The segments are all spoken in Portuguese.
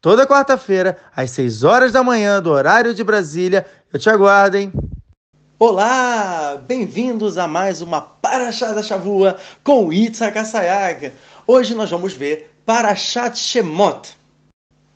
Toda quarta-feira, às 6 horas da manhã, do horário de Brasília. Eu te aguardo, hein? Olá! Bem-vindos a mais uma Parashá da Shavua com Itzhak Asayag. Hoje nós vamos ver Parashat Shemot.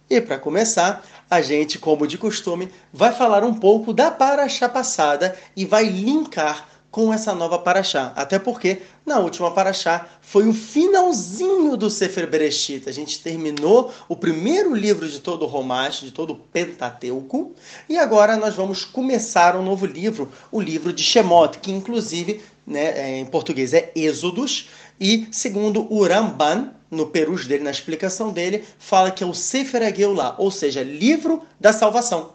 E para começar, a gente, como de costume, vai falar um pouco da Parashá passada e vai linkar com essa nova Paraxá. Até porque na última Paraxá foi o finalzinho do Sefer Bereshit. A gente terminou o primeiro livro de todo o Romash, de todo o Pentateuco, e agora nós vamos começar um novo livro, o livro de Shemot, que inclusive né, é, em português é Êxodos, e segundo o Ramban, no perus dele, na explicação dele, fala que é o Sefer Ageulah, ou seja, livro da salvação.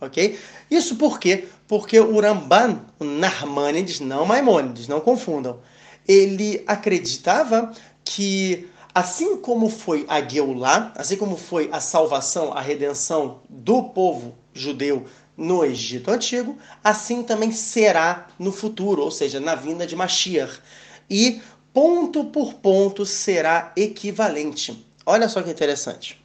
Ok? Isso por quê? Porque o Ramban, o Narmanides, não Maimônides, não confundam, ele acreditava que assim como foi a Geulah, assim como foi a salvação, a redenção do povo judeu no Egito Antigo, assim também será no futuro, ou seja, na vinda de Mashiach. E ponto por ponto será equivalente. Olha só que interessante.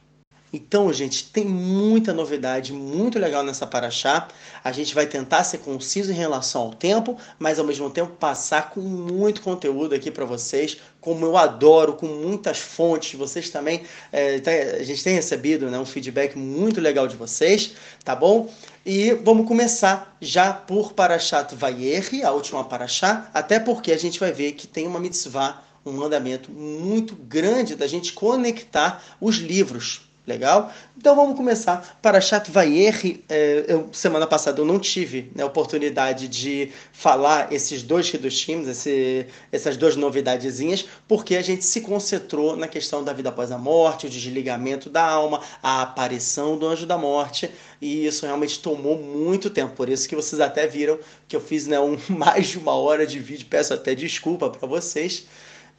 Então, gente, tem muita novidade, muito legal nessa Paraxá. A gente vai tentar ser conciso em relação ao tempo, mas ao mesmo tempo passar com muito conteúdo aqui para vocês, como eu adoro, com muitas fontes. Vocês também, é, a gente tem recebido né, um feedback muito legal de vocês, tá bom? E vamos começar já por Parashat Vayerri, a última Paraxá, até porque a gente vai ver que tem uma mitzvah, um mandamento muito grande da gente conectar os livros Legal? Então vamos começar. Para Chat Vayer, é, eu, semana passada eu não tive né, oportunidade de falar esses dois Hidushim, esse, essas duas novidadezinhas, porque a gente se concentrou na questão da vida após a morte, o desligamento da alma, a aparição do anjo da morte, e isso realmente tomou muito tempo. Por isso que vocês até viram que eu fiz né, um, mais de uma hora de vídeo, peço até desculpa para vocês.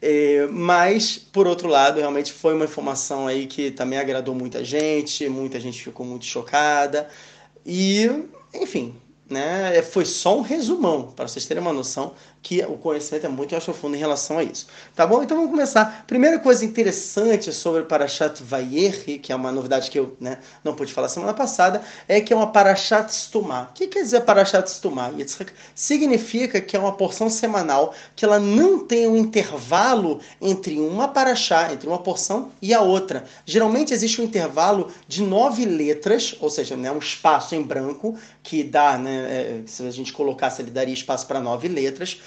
É, mas, por outro lado, realmente foi uma informação aí que também agradou muita gente, muita gente ficou muito chocada. E, enfim, né? Foi só um resumão, para vocês terem uma noção que o conhecimento é muito mais profundo em relação a isso. Tá bom? Então vamos começar. Primeira coisa interessante sobre Parashat Vayerri, que é uma novidade que eu né, não pude falar semana passada, é que é uma Parashat Stumá. O que quer dizer Parashat Stumá? Significa que é uma porção semanal que ela não tem um intervalo entre uma Parashá, entre uma porção e a outra. Geralmente existe um intervalo de nove letras, ou seja, né, um espaço em branco que dá, né, é, se a gente colocasse, ele daria espaço para nove letras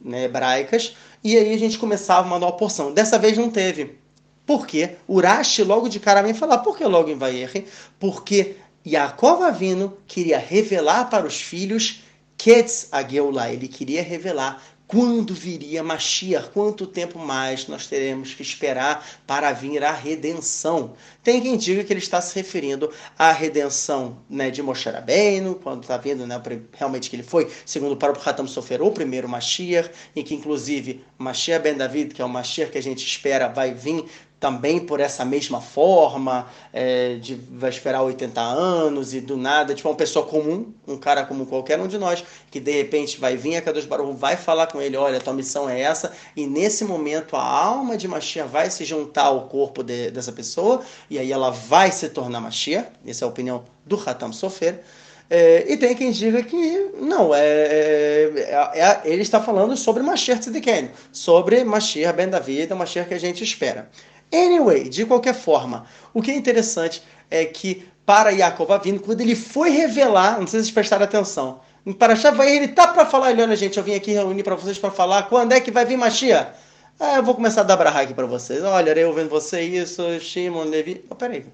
né, hebraicas, e aí a gente começava uma nova porção. Dessa vez não teve. Por quê? Urashi logo de cara vem falar, por que logo em Vaierre? Porque Yaakov Avino queria revelar para os filhos Ketz Ageulah, ele queria revelar quando viria Mashiach? Quanto tempo mais nós teremos que esperar para vir a redenção? Tem quem diga que ele está se referindo à redenção né, de Moshe Rabbeinu, quando está vendo né, realmente que ele foi, segundo o próprio Hatam Sofer, o primeiro Mashiach, e que inclusive Mashiach Ben David, que é o Mashiach que a gente espera, vai vir também por essa mesma forma, é, de vai esperar 80 anos e do nada, tipo uma pessoa comum, um cara como qualquer um de nós, que de repente vai vir a Kadosh Baruch vai falar com ele, olha, tua missão é essa, e nesse momento a alma de Mashiach vai se juntar ao corpo de, dessa pessoa, e aí ela vai se tornar Mashiach, essa é a opinião do Hatam Sofer, é, e tem quem diga que não, é, é, é ele está falando sobre Mashiach Tzidkenu, sobre Mashiach Ben David, o Mashiach que a gente espera. Anyway, de qualquer forma, o que é interessante é que para Yaakov Avino, quando ele foi revelar, não sei se vocês prestaram atenção, para Shavaí ele tá para falar, olha gente, eu vim aqui reunir para vocês para falar quando é que vai vir Machia? Ah, eu vou começar a dar brahá aqui para vocês. Olha, eu vendo você isso, Shimon, Levi. Oh, peraí,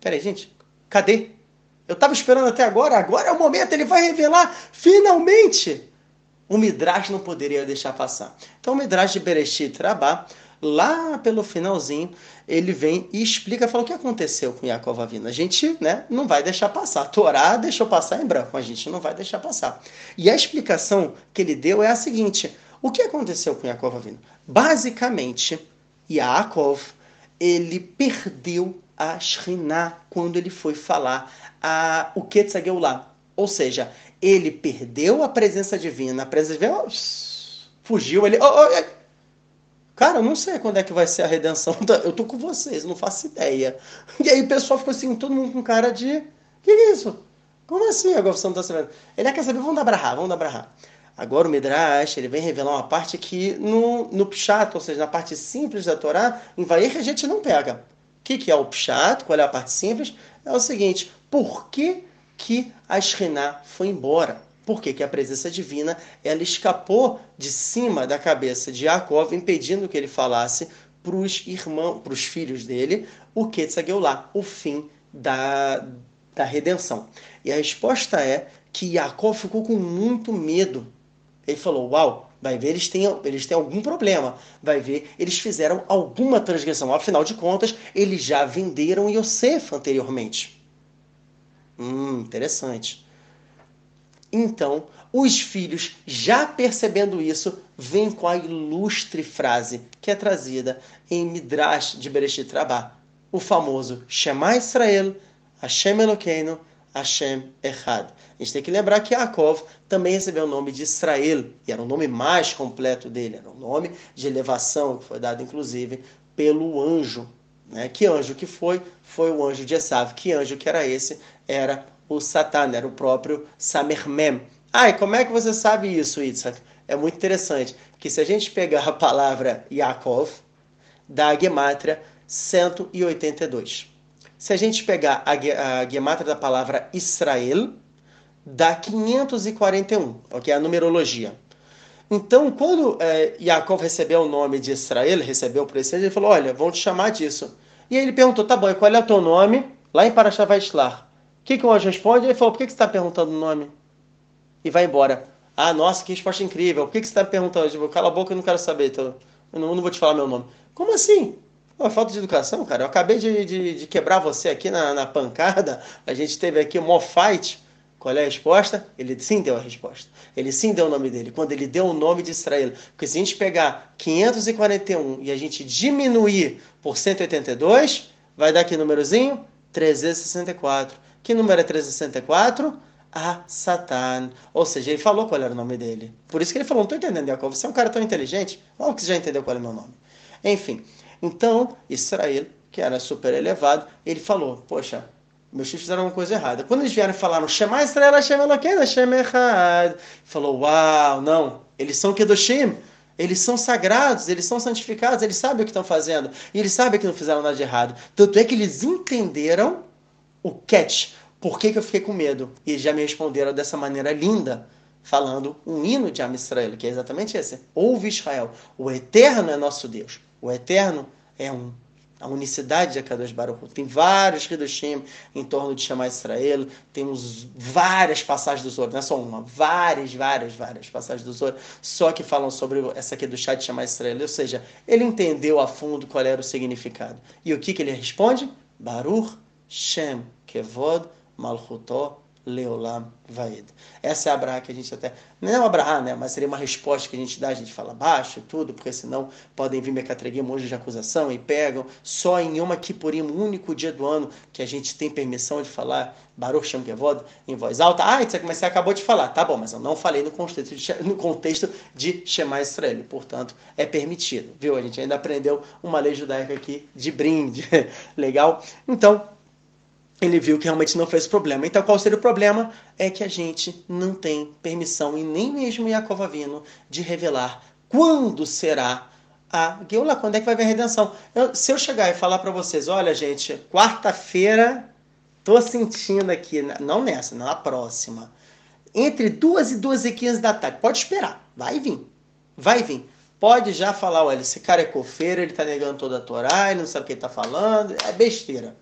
peraí, gente, cadê? Eu tava esperando até agora, agora é o momento, ele vai revelar, finalmente! O Midrash não poderia deixar passar. Então o Midrash de Bereshit Rabá lá pelo finalzinho, ele vem e explica, fala o que aconteceu com Yaakov Avinu. A gente né, não vai deixar passar. A Torá deixou passar em branco, a gente não vai deixar passar. E a explicação que ele deu é a seguinte, o que aconteceu com Yaakov Avinu? Basicamente, Yaakov, ele perdeu a Shriná quando ele foi falar a, o Ketzageulah. Ou seja, ele perdeu a presença divina, a presença divina fugiu, ele... Oh, oh, cara, eu não sei quando é que vai ser a redenção, eu tô com vocês, não faço ideia. E aí o pessoal ficou assim, todo mundo com cara de... que é isso? Como assim você não está sabendo? Ele quer saber, vamos dar brahá, vamos dar brahá. Agora o Midrash, ele vem revelar uma parte que no, no Pshat, ou seja, na parte simples da Torá, em Vair a gente não pega. O que, que é o Pshat? Qual é a parte simples? É o seguinte, por que, que a Shekhinah foi embora? Por que, a presença divina ela escapou de cima da cabeça de Yaakov, impedindo que ele falasse para os irmãos, para os filhos dele, o Ketzageulah, o fim da, da redenção. E a resposta é que Yaakov ficou com muito medo ele falou: Uau, vai ver, eles têm, eles têm algum problema. Vai ver, eles fizeram alguma transgressão. Afinal de contas, eles já venderam Yosef anteriormente. Hum, interessante. Então, os filhos, já percebendo isso, vêm com a ilustre frase que é trazida em Midrash de Bereshit Rabá, o famoso Shema Israel, Hashem Elokeinu, Hashem Echad. A gente tem que lembrar que Yaakov também recebeu o nome de Israel, e era o nome mais completo dele, era um nome de elevação, que foi dado inclusive pelo anjo. Né? Que anjo que foi? Foi o anjo de Esav. Que anjo que era esse? Era o Satan, era o próprio Samermem. E como é que você sabe isso, Itzhak? É muito interessante, que se a gente pegar a palavra Yaakov, dá a gematria 182. Se a gente pegar a, a da palavra Israel, dá 541, ok? A numerologia. Então, quando é, Yaakov recebeu o nome de Israel, recebeu por esse ele falou, olha, vão te chamar disso. E aí ele perguntou, tá bom, e qual é o teu nome? Lá em. O que, que o anjo responde? Ele falou, por que, que você está perguntando o nome? E vai embora. Ah, nossa, que resposta incrível. Por que, que você está perguntando? Cala a boca, eu não quero saber. Então, eu não, eu não vou te falar meu nome. Como assim? Uma falta de educação, cara. Eu acabei de, de, de quebrar você aqui na, na, pancada. A gente teve aqui um fight. Qual é a resposta? Ele sim deu a resposta. Ele sim deu o nome dele. Quando ele deu o nome de Israel. Porque se a gente pegar 541 e a gente diminuir por 182, vai dar que númerozinho? 364. Que número é 364? A Satan. Ou seja, ele falou qual era o nome dele. Por isso que ele falou, não estou entendendo, Jacob. Você é um cara tão inteligente. Logo que você já entendeu qual é o meu nome. Enfim. Então, Israel, que era super elevado, ele falou, poxa, meus filhos fizeram uma coisa errada. Quando eles vieram falar no Shema Israel, Hashem Elokeinu, Hashem Echad, falou, uau, não, eles são Kedoshim, eles são sagrados, eles são santificados, eles sabem o que estão fazendo, e eles sabem que não fizeram nada de errado. Tanto é que eles entenderam o catch, por que, que eu fiquei com medo? E eles já me responderam dessa maneira linda, falando um hino de Am Israel, que é exatamente esse. Ouve Israel, o Eterno é nosso Deus. O Eterno é um. A unicidade de Akadosh Baruch Tem vários Hidushim em torno de chamar Israel. Temos várias passagens do Zoro, não é só uma, várias, várias, várias passagens do Zoro, só que falam sobre essa aqui do chá de chamar Israel. Ou seja, ele entendeu a fundo qual era o significado. E o que, que ele responde? Baruch Shem Kevod Malchutó Leolam Vaed. Essa é a Abraha que a gente até. Não é uma Abraha, né? Mas seria uma resposta que a gente dá, a gente fala baixo, tudo, porque senão podem vir mecatreguim, monge de acusação e pegam. Só em Yom Kippurim, o único dia do ano que a gente tem permissão de falar Baruch Shem Kevod em voz alta. Ah, isso é mas você acabou de falar. Tá bom, mas eu não falei no contexto de, no contexto de Shema Israel. Portanto, é permitido, viu? A gente ainda aprendeu uma lei judaica aqui de brinde. Legal? Então, ele viu que realmente não fez problema. Então, qual seria o problema? É que a gente não tem permissão, e nem mesmo Yaakov Avino, de revelar quando será a Geulah, quando é que vai haver a redenção. Eu, se eu chegar e falar para vocês, olha, gente, quarta-feira, tô sentindo aqui, não nessa, na próxima, entre duas e duas e quinze da tarde, pode esperar, vai vir, vai vir. Pode já falar, olha, esse cara é cofeiro, ele tá negando toda a Torá, ele não sabe o que ele tá falando, é besteira.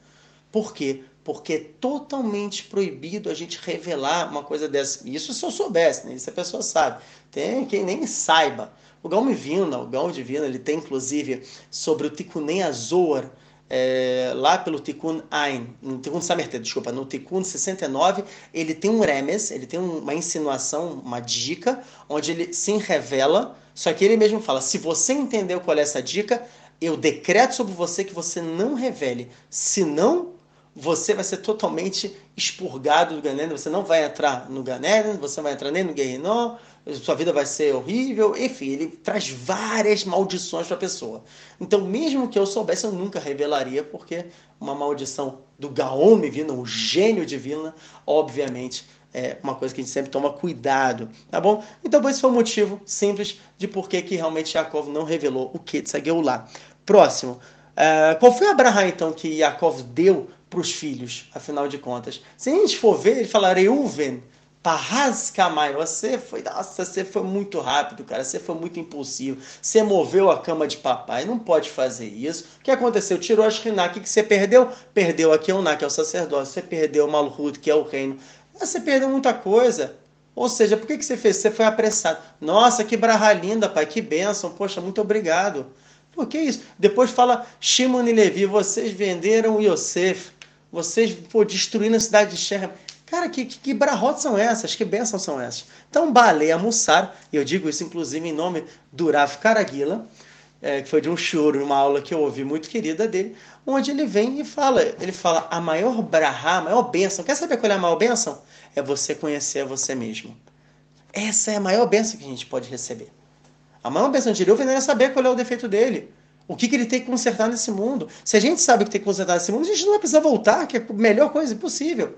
Por quê? Porque é totalmente proibido a gente revelar uma coisa dessa. Isso se eu soubesse, né? Isso a pessoa sabe. Tem quem nem saiba. O Gaon Vina, o Gaon Divino, ele tem inclusive sobre o Tikkun Azor, é, lá pelo Tikkun Ein, no Tikkun Samertet, desculpa, no Tikkun 69, ele tem um remes, ele tem uma insinuação, uma dica, onde ele se revela, só que ele mesmo fala, se você entendeu qual é essa dica, eu decreto sobre você que você não revele, senão você vai ser totalmente expurgado do Ganeden, você não vai entrar no Ganeden, você não vai entrar nem no Guerrinó, sua vida vai ser horrível, enfim, ele traz várias maldições para a pessoa. Então, mesmo que eu soubesse, eu nunca revelaria, porque uma maldição do Gaon divino, o gênio divino, obviamente, é uma coisa que a gente sempre toma cuidado, tá bom? Então, esse foi o motivo simples de por que realmente Yaakov não revelou o Ketzageu lá. Próximo. Uh, qual foi a Abraha, então, que Yaakov deu para os filhos, afinal de contas. Se a gente for ver, ele fala Reuven, Parrascamai, você foi, nossa, você foi muito rápido, cara, você foi muito impulsivo, você moveu a cama de papai, não pode fazer isso. O que aconteceu? Tirou a Shriná, o que, você perdeu? Perdeu aqui o Ná, que é o sacerdócio, você perdeu o Malhut, que é o reino. Você perdeu muita coisa. Ou seja, por que, que você fez? Você foi apressado. Nossa, que brarra linda, pai, que bênção, poxa, muito obrigado. Por que isso? Depois fala Shimon e Levi, vocês venderam Yosef vocês pô, destruindo a cidade de Shem. Cara, que, que, que barrotes são essas? Que bênçãos são essas? Então, Baleia Mussar, e eu digo isso inclusive em nome do Rav Karaguila, é, que foi de um choro, uma aula que eu ouvi muito querida dele, onde ele vem e fala, ele fala, a maior brahá, a maior bênção, quer saber qual é a maior bênção? É você conhecer você mesmo. Essa é a maior bênção que a gente pode receber. A maior bênção de Deus é saber qual é o defeito dele. O que, que ele tem que consertar nesse mundo? Se a gente sabe o que tem que consertar nesse mundo, a gente não vai precisar voltar, que é a melhor coisa possível.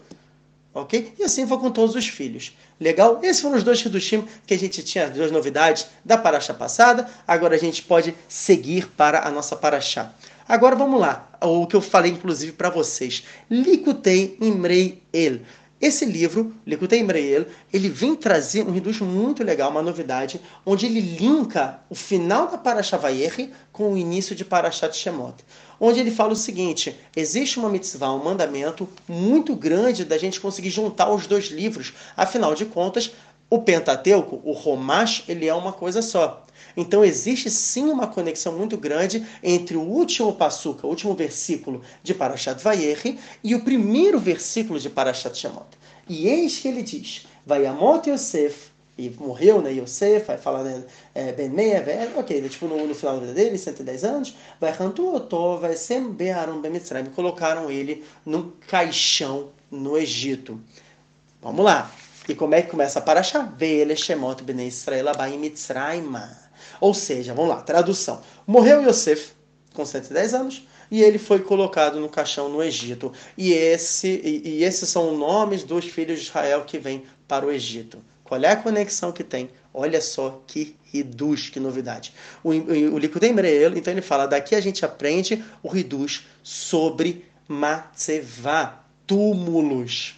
Ok? E assim foi com todos os filhos. Legal? Esses foram os dois Hidushim que a gente tinha, duas novidades da Paraxá passada. Agora a gente pode seguir para a nossa Paraxá. Agora vamos lá, o que eu falei inclusive para vocês. Likutei Imrei El. Esse livro, Likutei Imrei ele vem trazer um reduz muito legal, uma novidade, onde ele linka o final da Parashat Vayeri com o início de Parashat Shemot. Onde ele fala o seguinte: existe uma mitzvah, um mandamento muito grande da gente conseguir juntar os dois livros. Afinal de contas, o Pentateuco, o Romash, ele é uma coisa só. Então existe sim uma conexão muito grande entre o último passuca, o último versículo de Parashat Vayeri e o primeiro versículo de Parashat Shemot. E eis que ele diz: Vayamot Yosef, e morreu, né, Yosef, vai falar né, é, Ben Meia, velho, ok, tipo no, no, final da vida dele, 110 anos, vai Rantuotó, vai Sembearam Ben Mitzrayim, colocaram ele num caixão no Egito. Vamos lá. E como é que começa a Parashá? Vele Shemot Ben Israel Abai Mitzrayim. Ou seja, vamos lá, tradução. Morreu Yosef com 110 anos e ele foi colocado no caixão no Egito. E, esse, e, e esses são os nomes dos filhos de Israel que vêm para o Egito. Qual é a conexão que tem? Olha só que reduz, que novidade. O, o, o Likud então ele fala, daqui a gente aprende o reduz sobre Matzevá, túmulos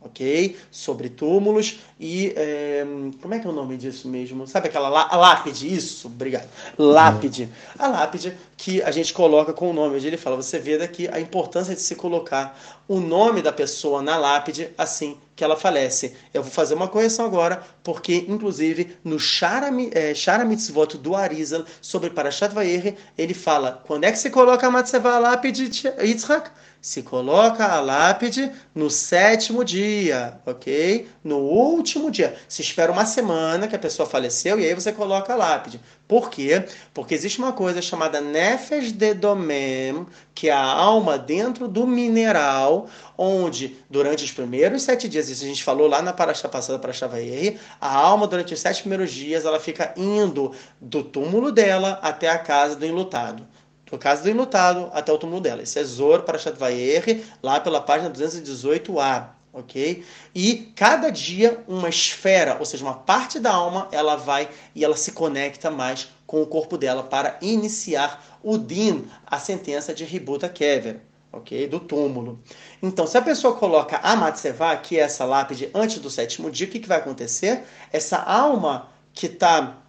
ok? Sobre túmulos e é, como é que é o nome disso mesmo? Sabe aquela lá, lápide? Isso, obrigado. Lápide. A lápide que a gente coloca com o nome. Ele fala, você vê daqui a importância de se colocar o nome da pessoa na lápide assim que ela falece. Eu vou fazer uma correção agora, porque inclusive no Shara, é, Shara Mitzvot do Arizal sobre Parashat Vayeri, ele fala, quando é que se coloca a Matzevah lápide de Yitzhak? Se coloca a lápide no sétimo dia, ok? No último dia. Se espera uma semana que a pessoa faleceu e aí você coloca a lápide. Por quê? Porque existe uma coisa chamada Nefesh de Domem, que é a alma dentro do mineral, onde durante os primeiros sete dias, isso a gente falou lá na paraxá passada para Chavaeri, a alma durante os sete primeiros dias ela fica indo do túmulo dela até a casa do enlutado do caso do enlutado até o túmulo dela. Esse é Zor para Vayer, lá pela página 218a, ok? E cada dia uma esfera, ou seja, uma parte da alma, ela vai e ela se conecta mais com o corpo dela para iniciar o din, a sentença de Ributa Kever, ok? Do túmulo. Então, se a pessoa coloca a Matsevá, que é essa lápide, antes do sétimo dia, o que, que vai acontecer? Essa alma que está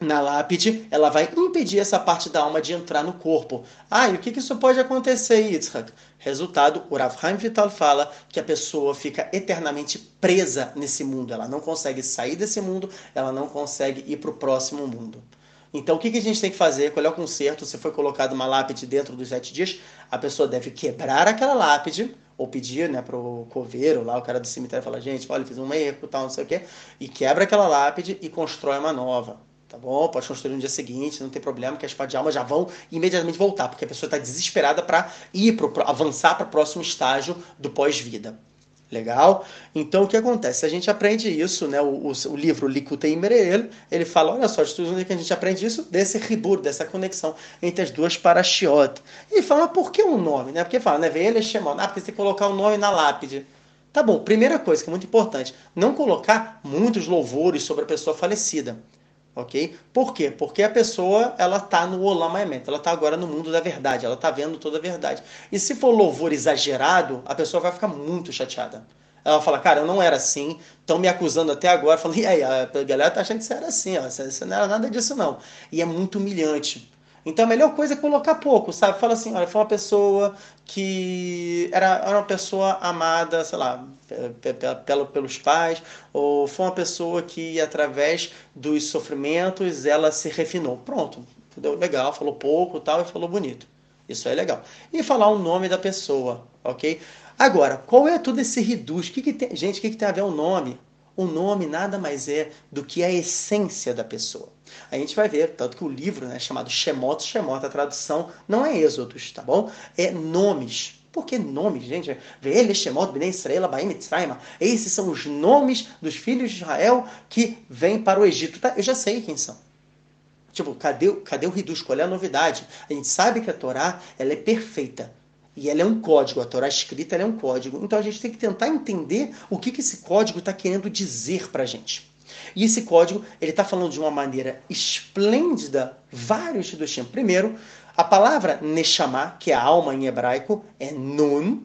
na lápide, ela vai impedir essa parte da alma de entrar no corpo. Ah, e o que, que isso pode acontecer, Yitzhak? Resultado, o Rav Haim Vital fala que a pessoa fica eternamente presa nesse mundo. Ela não consegue sair desse mundo, ela não consegue ir para o próximo mundo. Então, o que, que a gente tem que fazer? Qual é o conserto? Se foi colocado uma lápide dentro dos sete dias, a pessoa deve quebrar aquela lápide, ou pedir né, para o coveiro, lá o cara do cemitério, fala, gente, olha, fiz um erro, tal, não sei o quê, e quebra aquela lápide e constrói uma nova. Tá bom? Pode construir no dia seguinte, não tem problema, que as partes de alma já vão imediatamente voltar, porque a pessoa está desesperada para ir, pro, avançar para o próximo estágio do pós-vida. Legal? Então, o que acontece? A gente aprende isso, né? O, o, o livro Likutei Mereel, ele fala, olha só, de onde que a gente aprende isso? Desse ribur, dessa conexão entre as duas parashiot. E fala, por que um nome? Né? Porque fala, né? Ele Shemon, ah, porque você tem que colocar o um nome na lápide. Tá bom, primeira coisa que é muito importante, não colocar muitos louvores sobre a pessoa falecida ok? Por quê? Porque a pessoa ela tá no Olam ela tá agora no mundo da verdade, ela tá vendo toda a verdade. E se for louvor exagerado, a pessoa vai ficar muito chateada. Ela fala, cara, eu não era assim, estão me acusando até agora, falando, e aí, a galera tá achando que você era assim, ó, você não era nada disso não. E é muito humilhante. Então a melhor coisa é colocar pouco, sabe? Fala assim, olha, foi uma pessoa que era, era uma pessoa amada, sei lá, pelo, pelos pais, ou foi uma pessoa que através dos sofrimentos ela se refinou. Pronto, deu legal, falou pouco tal e falou bonito. Isso é legal. E falar o nome da pessoa, ok? Agora, qual é todo esse reduz? Que que tem, gente, o que, que tem a ver o nome? O nome nada mais é do que a essência da pessoa. A gente vai ver, tanto que o livro né, chamado Shemot, Shemot, a tradução não é Êxodos, tá bom? É nomes. Por que nomes, gente? Vele, Shemot, Bnei Israel, Abaim, Mitzrayim. Esses são os nomes dos filhos de Israel que vêm para o Egito. Tá? Eu já sei quem são. Tipo, cadê, cadê o Ridus? Qual é a novidade? A gente sabe que a Torá ela é perfeita. E ela é um código, a Torá escrita é um código. Então a gente tem que tentar entender o que, que esse código está querendo dizer para a gente. E esse código, ele está falando de uma maneira esplêndida vários Shidushim. Primeiro, a palavra Neshama, que é a alma em hebraico, é Nun,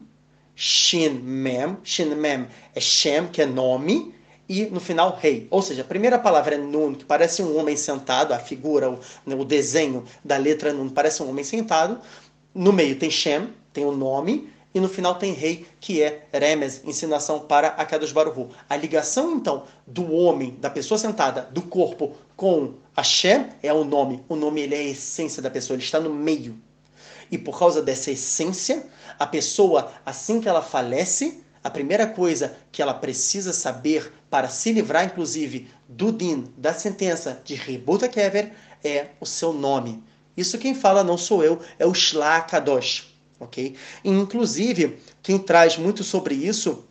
Shin Mem. Shin Mem é Shem, que é nome, e no final rei. Ou seja, a primeira palavra é Nun, que parece um homem sentado, a figura, o, né, o desenho da letra Nun parece um homem sentado. No meio tem Shem, tem o nome, e no final tem rei, que é Remes, ensinação para a Kadosh Baruhu. A ligação, então, do homem, da pessoa sentada, do corpo, com Hashem é o nome. O nome ele é a essência da pessoa, ele está no meio. E por causa dessa essência, a pessoa, assim que ela falece, a primeira coisa que ela precisa saber para se livrar, inclusive, do din, da sentença de Rebuta Kever, é o seu nome. Isso quem fala não sou eu, é o Shla Kadosh ok? inclusive, quem traz muito sobre isso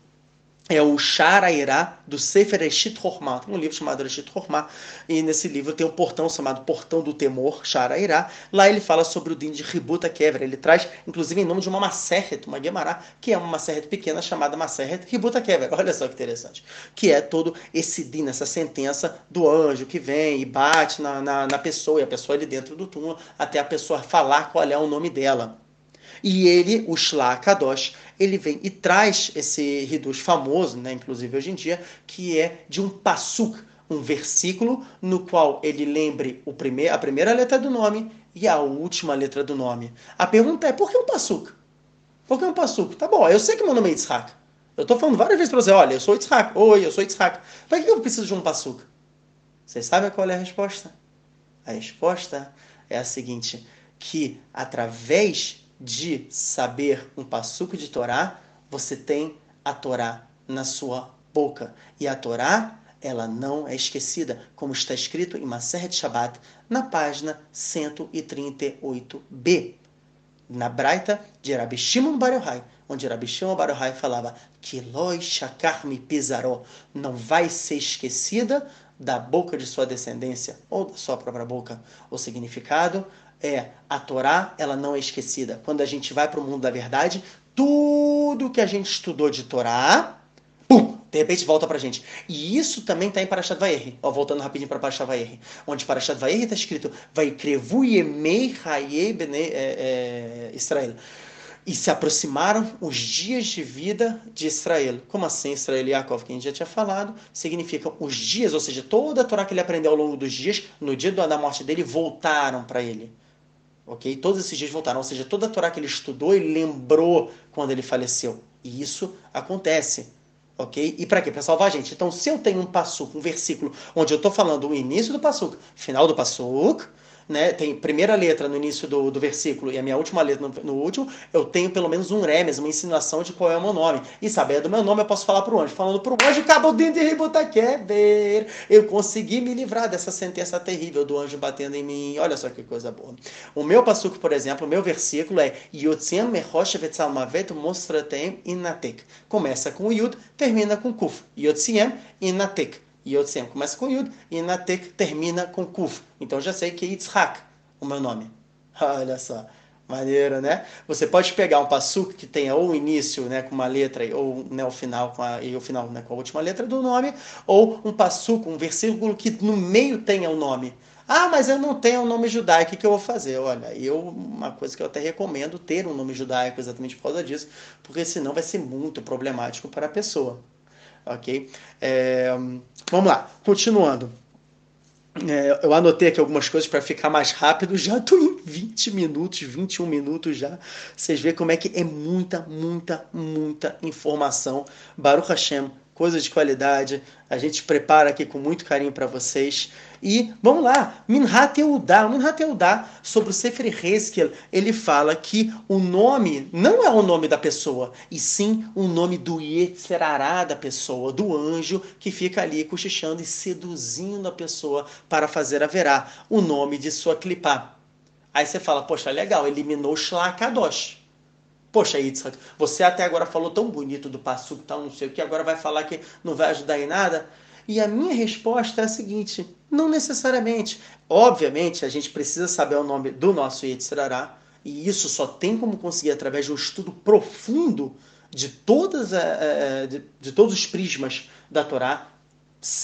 é o Sharairá do Sefer Eshit Hormah. Tem um livro chamado Eshit Hormah, e nesse livro tem um portão chamado Portão do Temor, Sharairá. Lá ele fala sobre o din de Ributa Kever. Ele traz, inclusive, em nome de uma Maseret, uma Gemara, que é uma Maseret pequena chamada Maseret Ributa Kever. Olha só que interessante. Que é todo esse din, essa sentença do anjo que vem e bate na, na, na pessoa, e a pessoa ali dentro do túmulo, até a pessoa falar qual é o nome dela. E ele, o Shla Kadosh, ele vem e traz esse Hidush famoso, né, inclusive hoje em dia, que é de um Pasuk, um versículo no qual ele lembre o prime a primeira letra do nome e a última letra do nome. A pergunta é, por que um Pasuk? Por que um Pasuk? Tá bom, eu sei que meu nome é Yitzhak. Eu estou falando várias vezes para você, olha, eu sou Yitzhak, oi, eu sou Yitzhak. Para que eu preciso de um Pasuk? Vocês sabem qual é a resposta? A resposta é a seguinte, que através de saber um passuco de Torá, você tem a Torá na sua boca. E a Torá, ela não é esquecida, como está escrito em Maseret Shabbat, na página 138b. Na Braita de Rabi Shimon Bar Yochai, onde Rabi Shimon Bar Yochai falava que Loi Shakar me não vai ser esquecida da boca de sua descendência, ou da sua própria boca. O significado é a Torá, ela não é esquecida. Quando a gente vai para o mundo da verdade, tudo que a gente estudou de Torá, pum, de repente volta para a gente. E isso também está em Parashat Vayer. Ó, voltando rapidinho para Parashat Vayer. Onde Parashat Vayer está escrito, vai crevu yemei hayei bene é, é, Israel. E se aproximaram os dias de vida de Israel. Como assim, Israel e Yaakov, que a gente já tinha falado, significam os dias, ou seja, toda a Torá que ele aprendeu ao longo dos dias, no dia da morte dele, voltaram para ele. Ok? Todos esses dias voltaram, ou seja, toda a Torá que ele estudou, ele lembrou quando ele faleceu. E isso acontece. Ok? E para quê? Para salvar a gente. Então, se eu tenho um passuco, um versículo, onde eu estou falando o início do passuco, final do passuco, né, tem primeira letra no início do, do versículo e a minha última letra no, no, último, eu tenho pelo menos um remes, uma insinuação de qual é o meu nome. E saber do meu nome, eu posso falar para o anjo. Falando para o anjo, acabou dentro de ver. Eu consegui me livrar dessa sentença terrível do anjo batendo em mim. Olha só que coisa boa. O meu passuco, por exemplo, o meu versículo é Yotzem Merosh Vetzalmavet Mostratem Inatek. Começa com Yud, termina com Kuf. Yotzem Inatek. Yotzem começa com Yud e Natek termina com Kuf. Então já sei que é Yitzhak, o meu nome. Olha só, maneiro, né? Você pode pegar um passuk que tenha ou o início né, com uma letra ou né, o final com a, e o final né, com a última letra do nome, ou um passuk, um versículo que no meio tenha o um nome. Ah, mas eu não tenho um nome judaico, o que eu vou fazer? Olha, eu, uma coisa que eu até recomendo ter um nome judaico exatamente por causa disso, porque senão vai ser muito problemático para a pessoa ok? É, vamos lá, continuando. É, eu anotei aqui algumas coisas para ficar mais rápido. Já estou em 20 minutos, 21 minutos já. Vocês veem como é que é muita, muita, muita informação. Baruch Hashem, coisa de qualidade. A gente prepara aqui com muito carinho para vocês. E vamos lá, Minhat Eudá. Minhat Eudá, sobre o Sefer Hezkel, ele fala que o nome não é o nome da pessoa, e sim o nome do Yetzerará da pessoa, do anjo que fica ali cochichando e seduzindo a pessoa para fazer haverá o nome de sua clipá. Aí você fala, poxa, legal, eliminou Shlakadosh. Poxa, Yitzhak, você até agora falou tão bonito do Passuk, tal, não sei o que, agora vai falar que não vai ajudar em nada? E a minha resposta é a seguinte: não necessariamente. Obviamente, a gente precisa saber o nome do nosso Yetzirará, e isso só tem como conseguir através de um estudo profundo de, todas, de, de todos os prismas da Torá,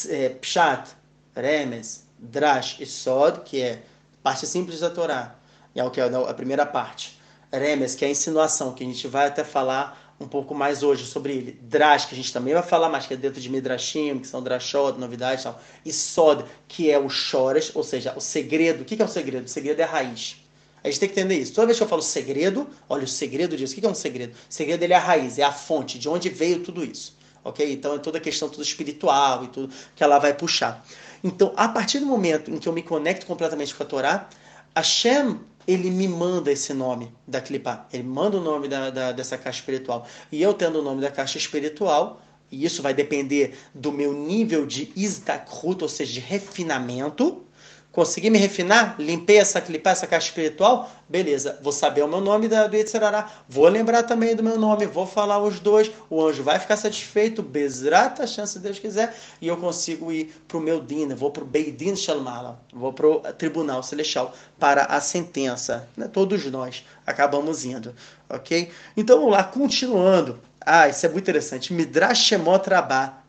é, Pshat, Remes, Drash e Sod, que é parte simples da Torá, é o que é a primeira parte. Remes, que é a insinuação, que a gente vai até falar um pouco mais hoje sobre ele. Drash, que a gente também vai falar mais, que é dentro de Midrashim, que são Drashot, novidades e tal. E Sod, que é o Chores, ou seja, o segredo. O que é o segredo? O segredo é a raiz. A gente tem que entender isso. Toda vez que eu falo segredo, olha o segredo disso. O que é um segredo? O segredo ele é a raiz, é a fonte, de onde veio tudo isso. Ok? Então é toda a questão tudo espiritual e tudo que ela vai puxar. Então, a partir do momento em que eu me conecto completamente com a Torá, Hashem ele me manda esse nome da clipá, ele manda o nome da, da, dessa caixa espiritual. E eu tendo o nome da caixa espiritual, e isso vai depender do meu nível de izdakrut, ou seja, de refinamento, Consegui me refinar? Limpei essa clipa, essa caixa espiritual? Beleza, vou saber o meu nome da, do Yetzirará. Vou lembrar também do meu nome, vou falar os dois. O anjo vai ficar satisfeito, Bezrat, a chance se Deus quiser. E eu consigo ir para o meu Dina, vou para o Beidin Shalmala, vou para o Tribunal Celestial para a sentença. Né? Todos nós acabamos indo, ok? Então vamos lá, continuando. Ah, isso é muito interessante. Midrash Shemot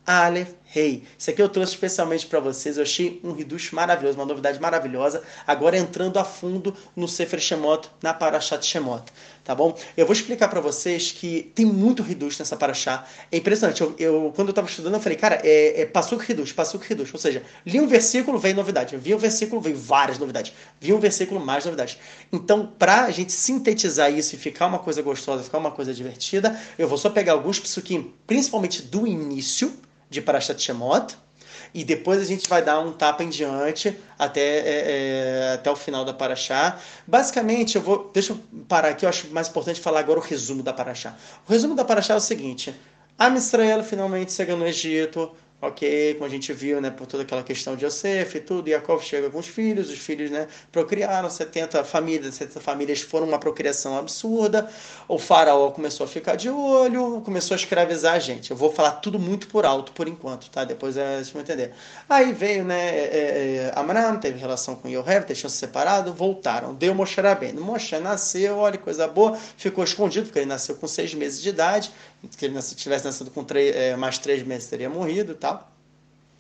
Aleph Rei. Isso aqui eu trouxe especialmente para vocês. Eu achei um Hidush maravilhoso, uma novidade maravilhosa. Agora entrando a fundo no Sefer Shemot, na Parashat Shemot. Tá bom? Eu vou explicar para vocês que tem muito Hidush nessa Parashá. É impressionante. Eu, eu quando eu estava estudando, eu falei, cara, é, é Passuk Hidush, Passuk Hidush. Ou seja, li um versículo, veio novidade. Vi um versículo, veio várias novidades. Vi um versículo, mais novidades. Então, para a gente sintetizar isso e ficar uma coisa gostosa, ficar uma coisa divertida, eu vou só pegar alguns psukim, principalmente do início, de Parashat Shemot, e depois a gente vai dar um tapa em diante até, é, é, até o final da Paraxá. Basicamente, eu vou. Deixa eu parar aqui, eu acho mais importante falar agora o resumo da Paraxá. O resumo da Paraxá é o seguinte: a Mistrael finalmente chega no Egito, ok, como a gente viu, né, por toda aquela questão de Yosef e tudo, Yaakov chega com os filhos, os filhos, né, procriaram 70 famílias, 70 famílias foram uma procriação absurda, o faraó começou a ficar de olho, começou a escravizar a gente. Eu vou falar tudo muito por alto por enquanto, tá? Depois é, vocês vão entender. Aí veio, né, é, é, é Amram, teve relação com Yohev, deixou se separado, voltaram, deu Moshe Rabbeinu. Moshe nasceu, olha que coisa boa, ficou escondido, porque ele nasceu com seis meses de idade, se ele tivesse nascido com três, é, mais três meses teria morrido e tal.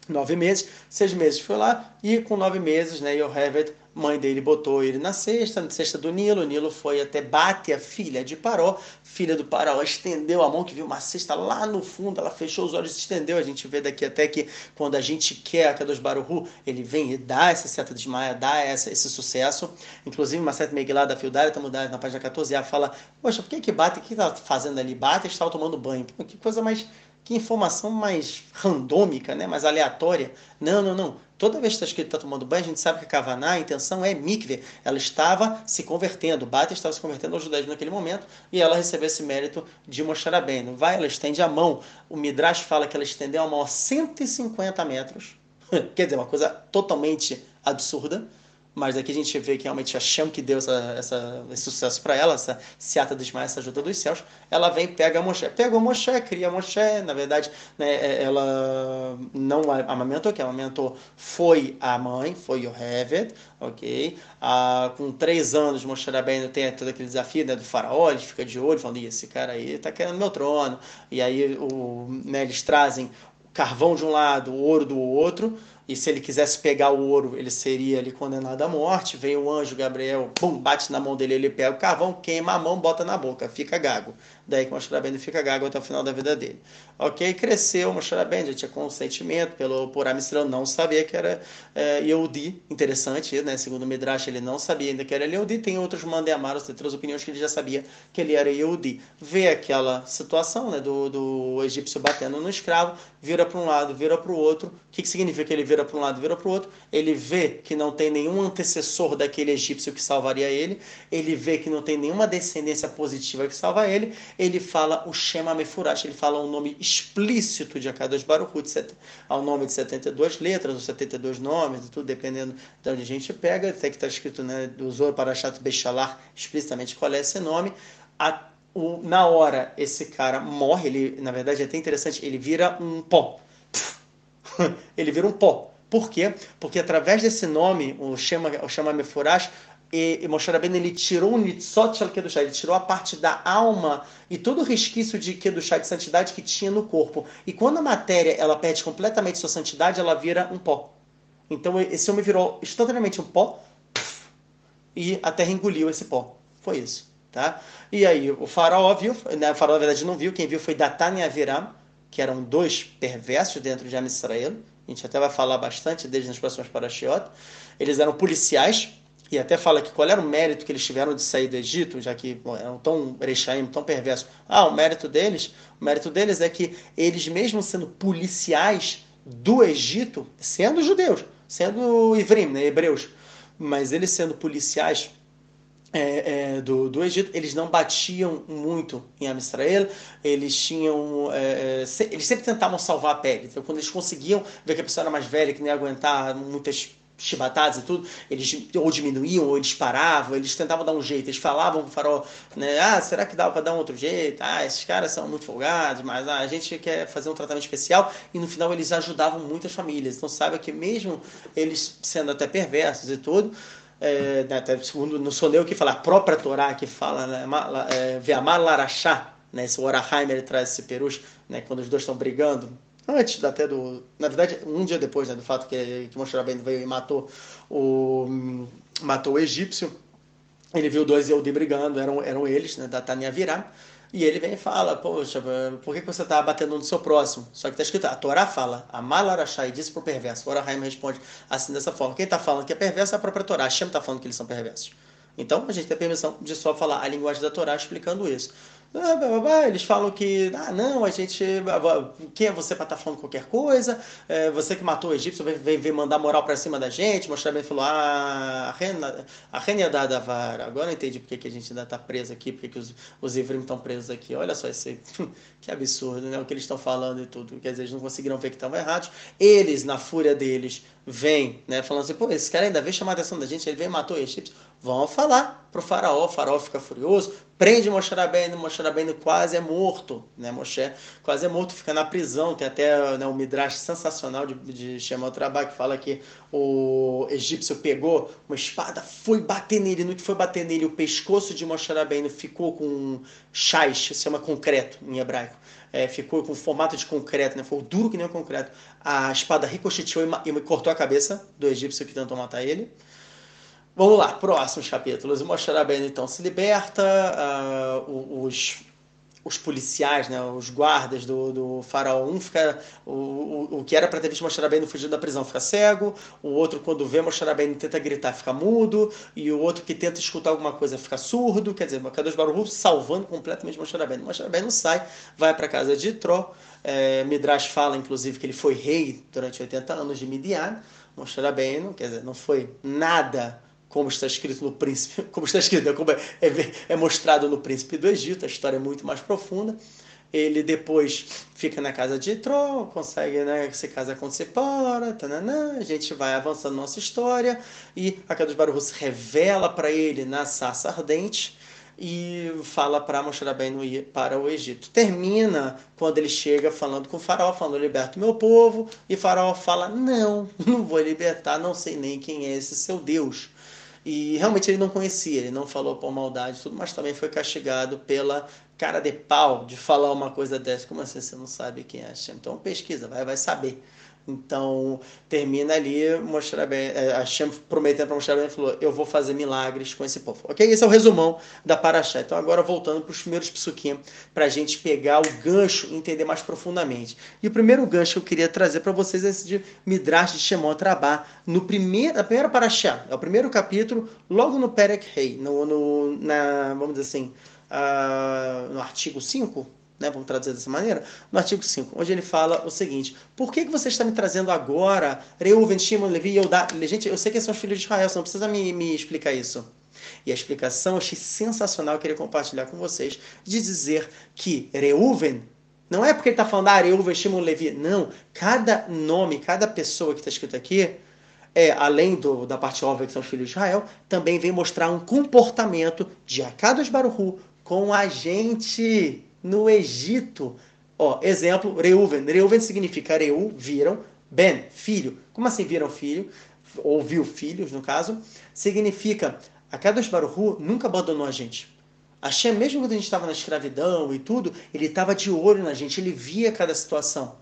nove meses, seis meses foi lá, e com nove meses, né, Yoheved, mãe dele, botou ele na cesta, na cesta do Nilo, o Nilo foi até Bate, a filha de Paró, filha do Paró estendeu a mão, que viu uma cesta lá no fundo, ela fechou os olhos e estendeu, a gente vê daqui até que quando a gente quer a Kadosh Baruhu, ele vem e dá essa seta de Maia, dá essa, esse sucesso, inclusive uma seta Megillah da Fildar, está mudada na página 14, ela fala, poxa, por que que Bate, o que está fazendo ali? Bate estava tomando banho, que coisa mais que informação mais randômica, né? mais aleatória. Não, não, não. Toda vez que está escrito está tomando banho, a gente sabe que a Kavaná, a intenção é mikve. Ela estava se convertendo, Bata estava se convertendo ao judaísmo naquele momento e ela recebeu esse mérito de mostrar bem. Vai, ela estende a mão. O Midrash fala que ela estendeu a mão a 150 metros. Quer dizer, uma coisa totalmente absurda mas aqui a gente vê que realmente a Shem que deu essa, essa, esse sucesso para ela, essa Seata dos Mais, essa ajuda dos céus, ela vem pega a Moshe. Pega o Moshe, cria Moshe, na verdade, né, é, ela não amamentou, quem amamentou foi a mãe, foi o Heved, ok? Ah, com três anos, Moshe Rabbeinu tem todo aquele desafio né, do faraó, ele fica de olho, falando, esse cara aí tá querendo meu trono, e aí o, né, eles trazem carvão de um lado, ouro do outro, e se ele quisesse pegar o ouro, ele seria ali condenado à morte. Vem o anjo Gabriel, pum, bate na mão dele, ele pega o carvão, queima a mão, bota na boca, fica gago. Daí que Moshe Rabbeinu fica gago até o final da vida dele. Ok, cresceu, Moshe Rabbeinu já tinha consentimento pelo, por Amisrael, não sabia que era é, Yehudi, interessante, né? segundo o Midrash, ele não sabia ainda que era Yehudi, tem outros Mandemaros, tem outras opiniões que ele já sabia que ele era Yehudi. Vê aquela situação né, do, do egípcio batendo no escravo, vira para um lado, vira para o outro. O que, que significa que ele vira para um lado, vira para o outro? Ele vê que não tem nenhum antecessor daquele egípcio que salvaria ele, ele vê que não tem nenhuma descendência positiva que salva ele, ele fala o Shema Mefurash, ele fala um nome explícito de Akadosh Baruch ao nome de 72 letras, ou 72 nomes, tudo dependendo de onde a gente pega, até que está escrito, né, do Zor Parashat Bechalar, explicitamente qual é esse nome. A, o, na hora, esse cara morre, ele, na verdade, é até interessante, ele vira um pó. ele vira um pó. Por quê? Porque através desse nome, o Shema, o Shema Mefurash, e, e Moshe Rabbeinu ele tirou o nitzot kedushá, ele tirou a parte da alma e todo o resquício de kedushá, de santidade que tinha no corpo. E quando a matéria ela perde completamente sua santidade, ela vira um pó. Então esse homem virou instantaneamente um pó e a terra engoliu esse pó. Foi isso, tá? E aí o faraó viu, né, o faraó na verdade não viu, quem viu foi Datan e Aviram, que eram dois perversos dentro de Israel. A gente até vai falar bastante deles nas próximas parashiot. Eles eram policiais, e até fala que qual era o mérito que eles tiveram de sair do Egito, já que bom, eram tão Erechaim, tão perversos. Ah, o mérito deles, o mérito deles é que eles mesmo sendo policiais do Egito, sendo judeus, sendo Ivrim, né, hebreus, mas eles sendo policiais é, é, do, do Egito, eles não batiam muito em Amisrael, eles tinham. É, é, se, eles sempre tentavam salvar a pele. Então, quando eles conseguiam ver que a pessoa era mais velha, que nem aguentar muitas chibatadas e tudo, eles ou diminuíam ou eles paravam, eles tentavam dar um jeito, eles falavam pro farol, né, ah, será que dá para dar um outro jeito? Ah, esses caras são muito folgados, mas ah, a gente quer fazer um tratamento especial e no final eles ajudavam muitas famílias. Então saiba que mesmo eles sendo até perversos e tudo, é, né, até segundo no Soneu que fala, a própria Torá que fala, né, é, Larachá, né, esse Oraheimer traz esse perush, né, quando os dois estão brigando, antes até do. Na verdade, um dia depois né, do fato que, que Moshe veio e matou o, matou o egípcio, ele viu dois Yehudi brigando, eram, eram eles, né, da Tânia Virá, e ele vem e fala: Poxa, por que você está batendo no seu próximo? Só que está escrito: a Torá fala, a Malarachai disse para o perverso. Orahaim responde assim dessa forma: quem está falando que é perverso é a própria Torá. Hashem está falando que eles são perversos. Então a gente tem permissão de só falar a linguagem da Torá explicando isso. Ah, eles falam que, ah, não, a gente. Quem é você para estar tá falando qualquer coisa? É, você que matou o egípcio vem, vem, mandar moral para cima da gente. Mostrar bem falou, ah, a Renia da vara. Agora eu entendi porque que a gente ainda está preso aqui, porque que os, os Ivrim estão presos aqui. Olha só esse. que absurdo, né? O que eles estão falando e tudo. Quer dizer, eles não conseguiram ver que estavam errados. Eles, na fúria deles, vêm, né? Falando assim, pô, esse cara ainda veio chamar a atenção da gente, ele veio e matou o egípcio. Vão falar para o faraó, o faraó fica furioso, prende Moshe Rabbeinu, Moshe Rabbeinu quase é morto, né? Moshe quase é morto, fica na prisão, tem até né, um midrash sensacional de, de Shemot Rabá que fala que o egípcio pegou uma espada, foi bater nele, no que foi bater nele, o pescoço de Moshe Rabbeinu ficou com chás, se chama concreto em hebraico, é, ficou com formato de concreto, né? Foi duro que nem o concreto. A espada ricocheteou e, e cortou a cabeça do egípcio que tentou matar ele. Vamos lá, próximos capítulos. O Moshe Rabbeinu então se liberta, uh, os, os policiais, né, os guardas do, do faraó, um fica, o, o, o que era para ter visto Moshe Rabbeinu fugindo da prisão fica cego, o outro quando vê Moshe Rabbeinu tenta gritar fica mudo, e o outro que tenta escutar alguma coisa fica surdo, quer dizer, Kadosh Baruch salvando completamente Moshe Rabbeinu. Moshe Rabbeinu sai, vai para casa de Tró, é, Midrash fala inclusive que ele foi rei durante 80 anos de Midian, Moshe Rabbeinu, quer dizer, não foi nada como está escrito no príncipe, como está escrito, né? como é, é, é, mostrado no príncipe do Egito, a história é muito mais profunda. Ele depois fica na casa de Tro, consegue né, se casar com Sepora, tananã, a gente vai avançando nossa história e a Kadosh Baruch se revela para ele na sarça ardente e fala para Moshe Rabbeinu para o Egito. Termina quando ele chega falando com o faraó, falando, liberta o meu povo, e o faraó fala, não, não vou libertar, não sei nem quem é esse seu Deus. E realmente ele não conhecia, ele não falou por maldade tudo, mas também foi castigado pela cara de pau de falar uma coisa dessa. Como assim você não sabe quem é Hashem? Então pesquisa, vai, vai saber. Então, termina ali, mostrar bem, é, Hashem prometendo para mostrar bem, falou, eu vou fazer milagres com esse povo. Ok? Esse é o resumão da Paraxá. Então, agora voltando para os primeiros psukim, para a gente pegar o gancho e entender mais profundamente. E o primeiro gancho que eu queria trazer para vocês é esse de Midrash de Shemot Rabá, no primeiro, na primeira Paraxá, é o primeiro capítulo, logo no Perek Rei, no, no, na, vamos dizer assim, uh, no artigo 5, né, vamos traduzir dessa maneira, no artigo 5, onde ele fala o seguinte: Por que, que você está me trazendo agora Reuven, Shimon, Levi e Eudá? Gente, eu sei que são os filhos de Israel, você não precisa me, me explicar isso. E a explicação eu achei sensacional, eu queria compartilhar com vocês, de dizer que Reuven não é porque ele está falando ah, Reuven, Shimon, Levi. Não, cada nome, cada pessoa que está escrito aqui, é, além do, da parte óbvia que são os filhos de Israel, também vem mostrar um comportamento de Akados Baruhu com a gente no Egito. Ó, exemplo, Reuven. Reuven significa Reu, viram. Ben, filho. Como assim viram filho? Ou viu filhos, no caso. Significa, a Kadosh Baruchu nunca abandonou a gente. Hashem, mesmo quando a gente estava na escravidão e tudo, ele estava de olho na gente, ele via cada situação.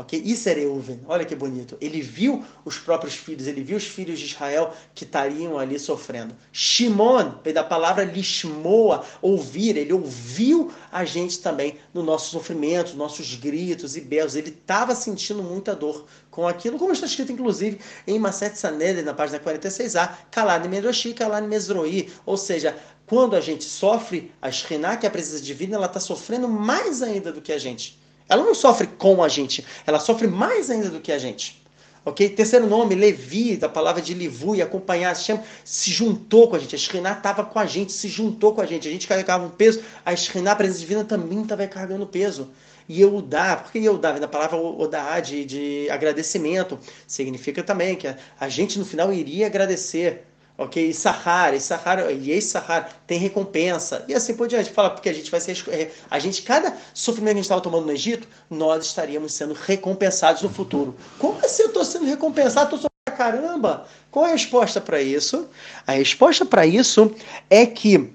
Ok? Isso era Reuven. Olha que bonito. Ele viu os próprios filhos, ele viu os filhos de Israel que estariam ali sofrendo. Shimon, veio da palavra lishmoa, ouvir. Ele ouviu a gente também no nosso sofrimento, nossos gritos e berros. Ele estava sentindo muita dor com aquilo, como está escrito inclusive em Maset Sanedri, na página 46a, Kalani Meroshi, Kalani Mesroi. Ou seja, quando a gente sofre, a Shekhinah, que é a presença divina, ela está sofrendo mais ainda do que a gente. Ela não sofre com a gente, ela sofre mais ainda do que a gente. Ok? Terceiro nome, Levi, da palavra de Livu, e acompanhar, Hashem se juntou com a gente. A Shekhinah estava com a gente, se juntou com a gente. A gente carregava um peso, a Shekhinah, a presença divina, também estava carregando peso. E Eudá, por que Eudá? Da palavra Odá, de, de agradecimento. Significa também que a, a gente no final iria agradecer ok? Issachar, Issachar, Issachar, tem recompensa, e assim por diante. Fala, porque a gente vai ser, é, a gente, cada sofrimento que a gente estava tomando no Egito, nós estaríamos sendo recompensados no futuro. Como assim eu estou sendo recompensado? Estou sofrendo caramba! Qual é a resposta para isso? A resposta para isso é que,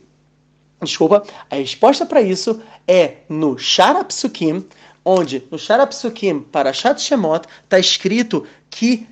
desculpa, a resposta para isso é no Sharapsukim, onde no Sharapsukim para Shat Shemot está escrito que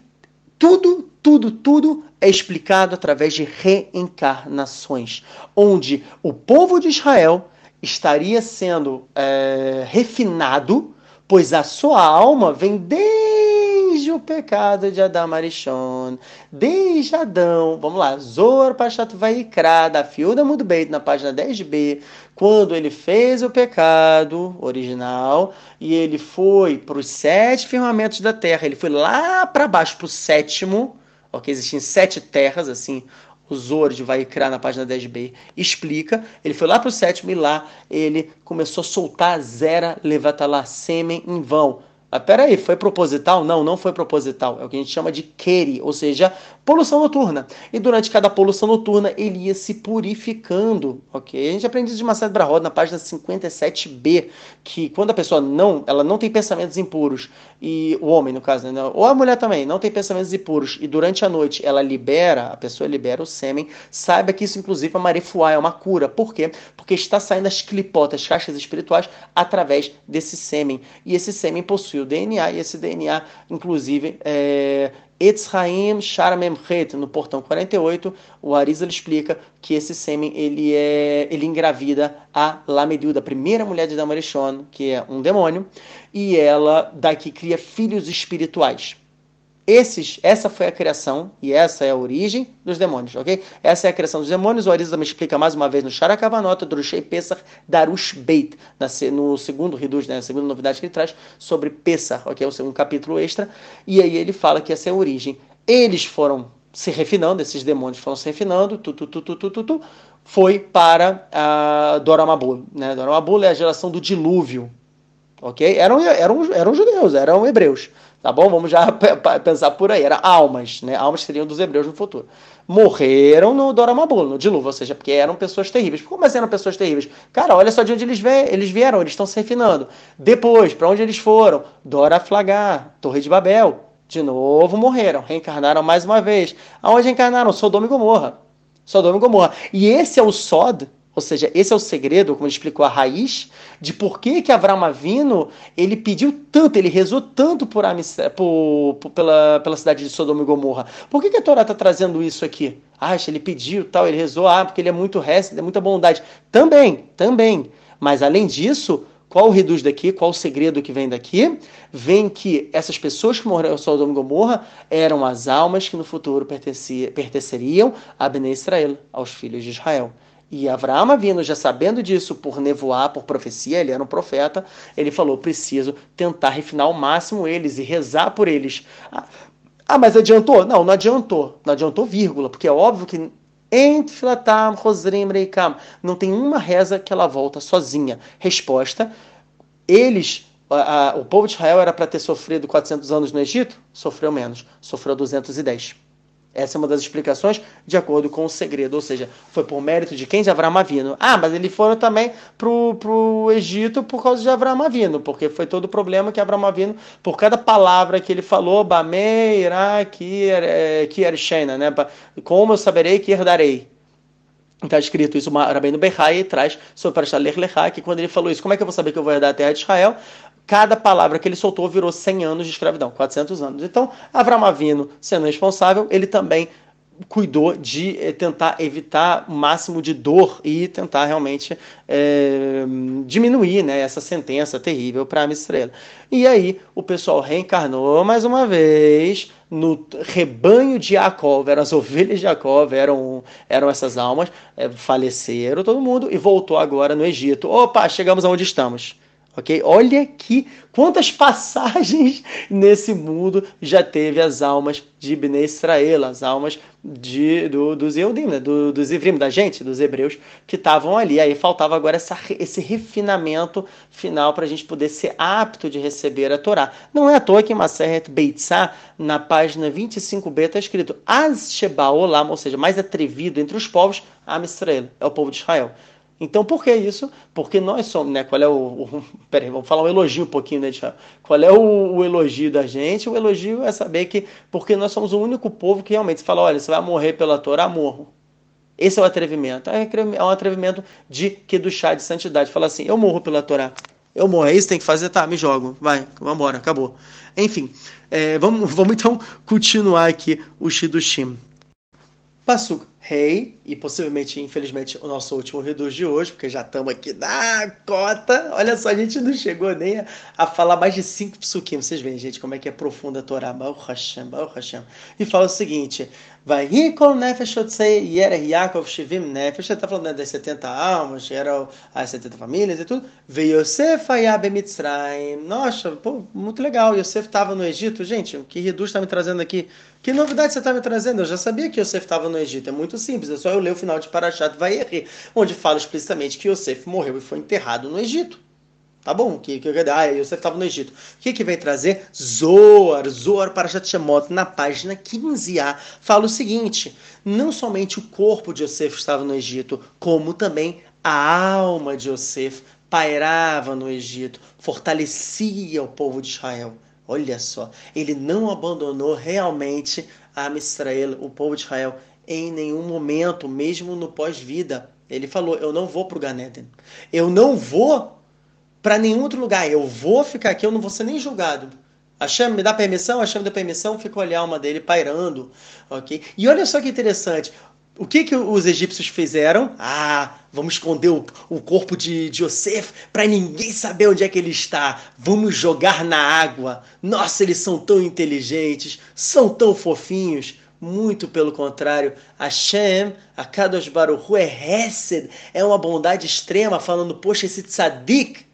tudo, tudo, tudo é explicado através de reencarnações, onde o povo de Israel estaria sendo é, refinado, pois a sua alma vem desde o pecado de Adão Arishon, desde Adão, vamos lá, Zor Pashat Vaikra, da Fiuda Mudbeit, na página 10b, quando ele fez o pecado original e ele foi para os sete firmamentos da terra, ele foi lá para baixo, para o sétimo, ok? Existem sete terras, assim, o Zor de Vaikra na página 10b explica. Ele foi lá para o sétimo e lá ele começou a soltar Zera Levatalá, sêmen em vão. Ah, peraí, foi proposital? Não, não foi proposital. É o que a gente chama de Keri, ou seja, poluição noturna. E durante cada poluição noturna ele ia se purificando, ok? A gente aprende isso de Marcelo Brahod na página 57b, que quando a pessoa não, ela não tem pensamentos impuros, e o homem, no caso, né? ou a mulher também, não tem pensamentos impuros, e durante a noite ela libera, a pessoa libera o sêmen, saiba que isso inclusive é uma marifuá, é uma cura. Por quê? Porque está saindo as clipotas, caixas espirituais, através desse sêmen. E esse sêmen possui o DNA, e esse DNA, inclusive, é, Etzraim Sharamemchet, no portão 48, o Arizal explica que esse sêmen ele é ele engravida a Lamediuda, a primeira mulher de Damarishon, que é um demônio, e ela daqui cria filhos espirituais. Esses, essa foi a criação e essa é a origem dos demônios, ok? Essa é a criação dos demônios. O Arizal também explica mais uma vez no Sharakavanota, Drushei Pesach, Darush Beit, no segundo Riduz, né, a segunda novidade que ele traz sobre Pesach, ok? Um capítulo extra. E aí ele fala que essa é a origem. Eles foram se refinando, esses demônios foram se refinando, tu, tu, tu, tu, tu, tu, tu foi para a Doramabul. Né? Doramabul é a geração do dilúvio, ok? Eram, eram, eram judeus, eram hebreus. Tá bom? Vamos já pensar por aí. Era almas, né? Almas seriam dos hebreus no futuro. Morreram no Doramabul, no dilúvio, ou seja, porque eram pessoas terríveis. Como assim eram pessoas terríveis? Cara, olha só de onde eles, eles vieram, eles estão se refinando. Depois, para onde eles foram? Dora Flagar, Torre de Babel. De novo morreram, reencarnaram mais uma vez. Aonde reencarnaram? Sodoma e Gomorra. Sodoma e Gomorra. E esse é o Sod ou seja, esse é o segredo, como ele explicou, a raiz de por que que Avram Avino ele pediu tanto, ele rezou tanto por, por, por, pela, pela cidade de Sodoma e Gomorra. Por que, que a Torá está trazendo isso aqui? Ah, ele pediu tal, ele rezou, ah, porque ele é muito resto, é muita bondade. Também, também. Mas além disso, qual o reduz daqui? Qual o segredo que vem daqui? Vem que essas pessoas que morreram em Sodoma e Gomorra eram as almas que no futuro pertenceriam a Bnei Israel, aos filhos de Israel. E Abraão vindo já sabendo disso por nevoar, por profecia, ele era um profeta, ele falou: preciso tentar refinar ao máximo eles e rezar por eles. Ah, ah mas adiantou? Não, não adiantou. Não adiantou, vírgula, porque é óbvio que não tem uma reza que ela volta sozinha. Resposta: eles, a, a, o povo de Israel era para ter sofrido 400 anos no Egito? Sofreu menos, sofreu 210. Essa é uma das explicações de acordo com o segredo, ou seja, foi por mérito de quem? De Avram Avino. Ah, mas eles foram também para o Egito por causa de Avram Avino, porque foi todo o problema que Avram Avino, por cada palavra que ele falou, Bamei, Ira, Kiershena, né? Como eu saberei que herdarei? Está escrito isso, Rabbeinu Behai traz sobre Parashat Lech Lechá, que quando ele falou isso, como é que eu vou saber que eu vou herdar a terra de Israel? Cada palavra que ele soltou virou 100 anos de escravidão, 400 anos. Então, Avram Avino, sendo responsável, ele também cuidou de eh, tentar evitar o máximo de dor e tentar realmente é, diminuir né, essa sentença terrível para a estrela. E aí o pessoal reencarnou mais uma vez no rebanho de Jacob, eram as ovelhas de Jacob, eram, eram essas almas, é, faleceram todo mundo e voltou agora no Egito. Opa, chegamos aonde estamos ok? Olha que quantas passagens nesse mundo já teve as almas de Bnei Israel, as almas de, do, dos Eudim, né? do, dos Ivrim, da gente, dos hebreus, que estavam ali. Aí faltava agora essa, esse refinamento final para a gente poder ser apto de receber a Torá. Não é à toa que em Maseret Beitzá, na página 25b, está escrito Az Sheba Olam, ou seja, mais atrevido entre os povos, Am Israel, é o povo de Israel. Então, por que isso? Porque nós somos, né? Qual é o. o peraí, vamos falar um elogio um pouquinho, né, Tiago? Qual é o, o, elogio da gente? O elogio é saber que. Porque nós somos o único povo que realmente fala: olha, você vai morrer pela Torá, morro. Esse é o atrevimento. É, é um atrevimento de que do chá de santidade. Fala assim: eu morro pela Torá. Eu morro. É isso tem que fazer? Tá, me jogo. Vai, vamos embora, acabou. Enfim, é, vamos, vamos então continuar aqui o Shidushim. Passuca rei, e possivelmente, infelizmente, o nosso último reduz de hoje, porque já estamos aqui na cota. Olha só, a gente não chegou nem a, a falar mais de cinco psukim. Vocês veem, gente, como é que é profunda a Torá. Baruch Hashem, Baruch Hashem. E fala o seguinte, vai Rikol Nefesh Otsei Yerer Yaakov Shivim Nefesh, ele está falando né, das 70 almas, eram as 70 famílias e tudo. Veio Yosef Mitzrayim. Nossa, pô, muito legal. Yosef estava no Egito. Gente, o que Reduz está me trazendo aqui? Que novidade você está me trazendo? Eu já sabia que Yosef estava no Egito. É muito simples, é só eu ler o final de Parashat Vayechi, onde fala explicitamente que Yosef morreu e foi enterrado no Egito. Tá bom, que, que, ah, Yosef estava no Egito. O que, que vem trazer? Zoar, Zoar para Shemot, na página 15a, fala o seguinte: não somente o corpo de Yosef estava no Egito, como também a alma de Yosef pairava no Egito, fortalecia o povo de Israel. Olha só, ele não abandonou realmente a Israel, o povo de Israel, em nenhum momento, mesmo no pós-vida. Ele falou: Eu não vou para o Ganeden. Eu não vou para nenhum outro lugar. Eu vou ficar aqui, eu não vou ser nem julgado. Hashem me dá permissão, Hashem me dá permissão, fica olhar a alma dele pairando, ok? E olha só que interessante, o que, que os egípcios fizeram? Ah, vamos esconder o, o corpo de, de Yosef para ninguém saber onde é que ele está. Vamos jogar na água. Nossa, eles são tão inteligentes, são tão fofinhos. Muito pelo contrário, Hashem, a Kadosh Baruch Hu, é Hesed, é uma bondade extrema, falando, poxa, esse tzadik,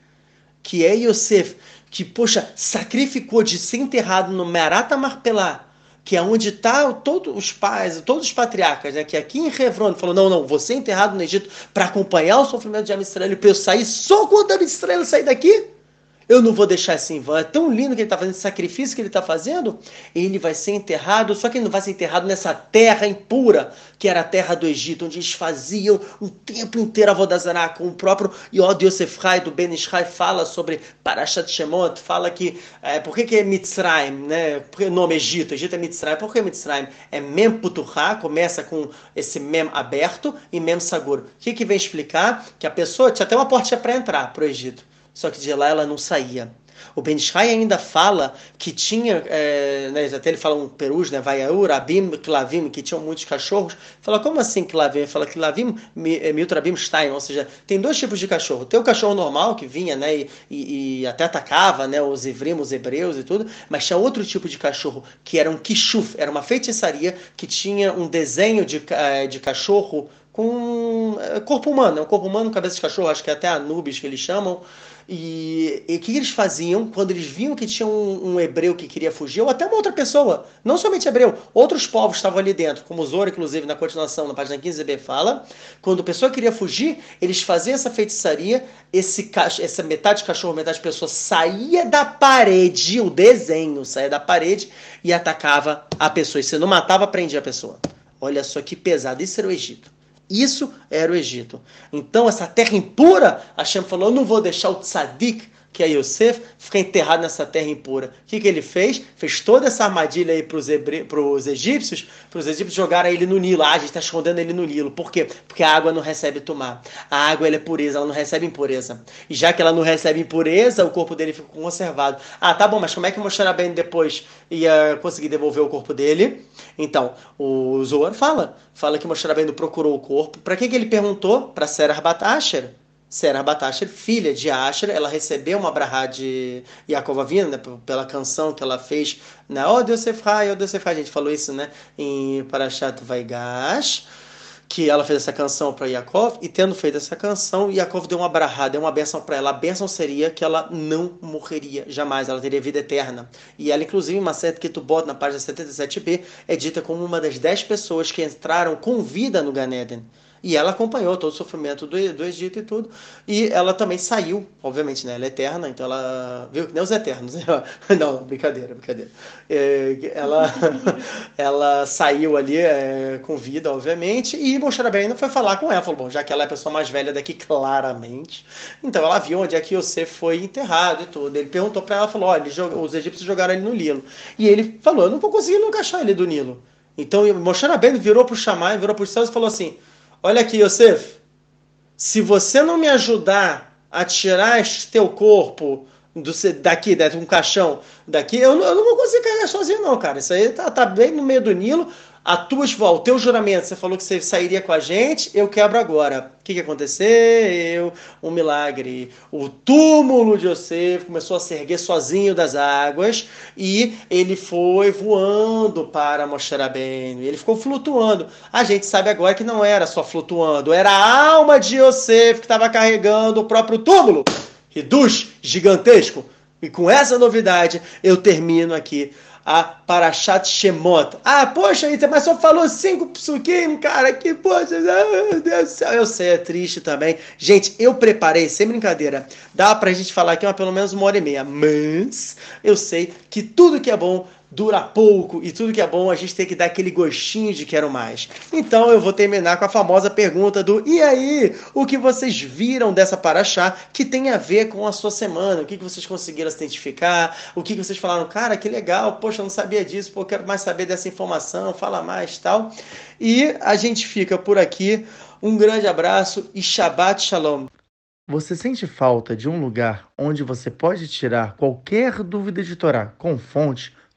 que é Yosef, que, poxa, sacrificou de ser enterrado no Merata Marpelá, que é onde está todos os pais, todos os patriarcas, né? Que aqui em Hebron falou: não, não, você é enterrado no Egito para acompanhar o sofrimento de Amisrael para eu sair só quando Amisrael sair daqui? Eu não vou deixar assim em vão. É tão lindo que ele está fazendo, esse sacrifício que ele está fazendo. Ele vai ser enterrado, só que ele não vai ser enterrado nessa terra impura, que era a terra do Egito, onde eles faziam o tempo inteiro a Vodazará, com o próprio Yod Yosef Hai, do Ben Ishai, fala sobre Parashat Shemot, fala que, é, por que, que é Mitzrayim, né? Porque o nome Egito, Egito é Mitzrayim, por que Mitzrayim? É Mem Puturha, começa com esse Mem aberto e Mem Sagur. O que, que vem explicar? Que a pessoa tinha até uma portinha para entrar para o Egito só que de lá ela não saía. O Ben Ishai ainda fala que tinha, é, né, até ele fala um perus, né, Vaiaur, Abim, Klavim, que tinham muitos cachorros. Fala, como assim Klavim? Fala que Klavim, é, Miltrabim Stein, ou seja, tem dois tipos de cachorro. Tem o cachorro normal, que vinha, né, e, e, e até atacava, né, os evrim, os hebreus e tudo, mas tinha outro tipo de cachorro, que era um kishuf, era uma feitiçaria que tinha um desenho de, é, de cachorro com é, corpo humano, é um corpo humano, cabeça de cachorro, acho que é até Anubis que eles chamam, e o que eles faziam quando eles viam que tinha um, um, hebreu que queria fugir, ou até uma outra pessoa, não somente hebreu, outros povos estavam ali dentro, como Zoro, inclusive, na continuação, na página 15b, fala, quando a pessoa queria fugir, eles faziam essa feitiçaria, esse essa metade cachorro, metade pessoa saía da parede, o desenho saía da parede e atacava a pessoa. E se não matava, prendia a pessoa. Olha só que pesado, isso era o Egito. Isso era o Egito. Então, essa terra impura, Hashem falou: eu não vou deixar o tzadik, que é Yosef, ficar enterrado nessa terra impura. O que, que ele fez? Fez toda essa armadilha aí para os egípcios, para os egípcios jogarem ele no Nilo. Ah, a gente está escondendo ele no Nilo. Por quê? Porque a água não recebe tomar. A água é pureza, ela não recebe impureza. E já que ela não recebe impureza, o corpo dele fica conservado. Ah, tá bom, mas como é que Moshe bem depois ia conseguir devolver o corpo dele? Então, o Zohar fala, fala que Moshe Rabbeinu procurou o corpo. Para que, que ele perguntou? Para Serah Batasher. Serah Batasher, filha de Asher, ela recebeu uma brahá de Yaakov Avina, né, pela canção que ela fez na Oh Deus Sefrai, Oh Deus a gente falou isso, né, em Parashat Vaigash, que ela fez essa canção para Yaakov, e tendo feito essa canção, Yaakov deu uma brahá, deu uma bênção para ela. A bênção seria que ela não morreria jamais, ela teria vida eterna. E ela, inclusive, uma certa que tu bota na página 77b, é dita como uma das dez pessoas que entraram com vida no Ganeden. E ela acompanhou todo o sofrimento do, do Egito e tudo. E ela também saiu, obviamente, né? Ela é eterna, então ela. Viu que nem os eternos. Né? Não, brincadeira, brincadeira. É, ela, ela saiu ali é, com vida, obviamente, e Moshe Rabbeinu foi falar com ela. Falou, bom, já que ela é a pessoa mais velha daqui, claramente. Então ela viu onde é que Yosef foi enterrado e tudo. Ele perguntou para ela, falou, olha, os egípcios jogaram ele no Nilo. E ele falou, eu não vou conseguir encaixar ele do Nilo. Então Moshe Rabbeinu virou para o Shammai, virou para os céus e falou assim Olha aqui, Yosef. Se você não me ajudar a tirar este teu corpo do, daqui, de um caixão daqui, eu, eu não vou conseguir carregar sozinho, não, cara. Isso aí tá, tá bem no meio do Nilo a tua, o teu juramento, você falou que você sairia com a gente, eu quebro agora. O que, que aconteceu? Um milagre. O túmulo de Yosef começou a se erguer sozinho das águas e ele foi voando para Moshe. Ele ficou flutuando. A gente sabe agora que não era só flutuando, era a alma de Yosef que estava carregando o próprio túmulo. Reduz gigantesco. E com essa novidade eu termino aqui a Parashat Shemot. Ah, poxa, mas só falou cinco psukim, cara, que poxa, meu Deus do céu. Eu sei, é triste também. Gente, eu preparei, sem brincadeira, dá pra gente falar aqui uma, pelo menos uma hora e meia, mas eu sei que tudo que é bom dura pouco e tudo que é bom a gente tem que dar aquele gostinho de quero mais. Então eu vou terminar com a famosa pergunta do e aí, o que vocês viram dessa paraxá que tem a ver com a sua semana? O que, que vocês conseguiram se identificar? O que, que vocês falaram? Cara, que legal, poxa, eu não sabia disso, pô, quero mais saber dessa informação, fala mais tal. E a gente fica por aqui. Um grande abraço e Shabbat Shalom. Você sente falta de um lugar onde você pode tirar qualquer dúvida de Torá com fonte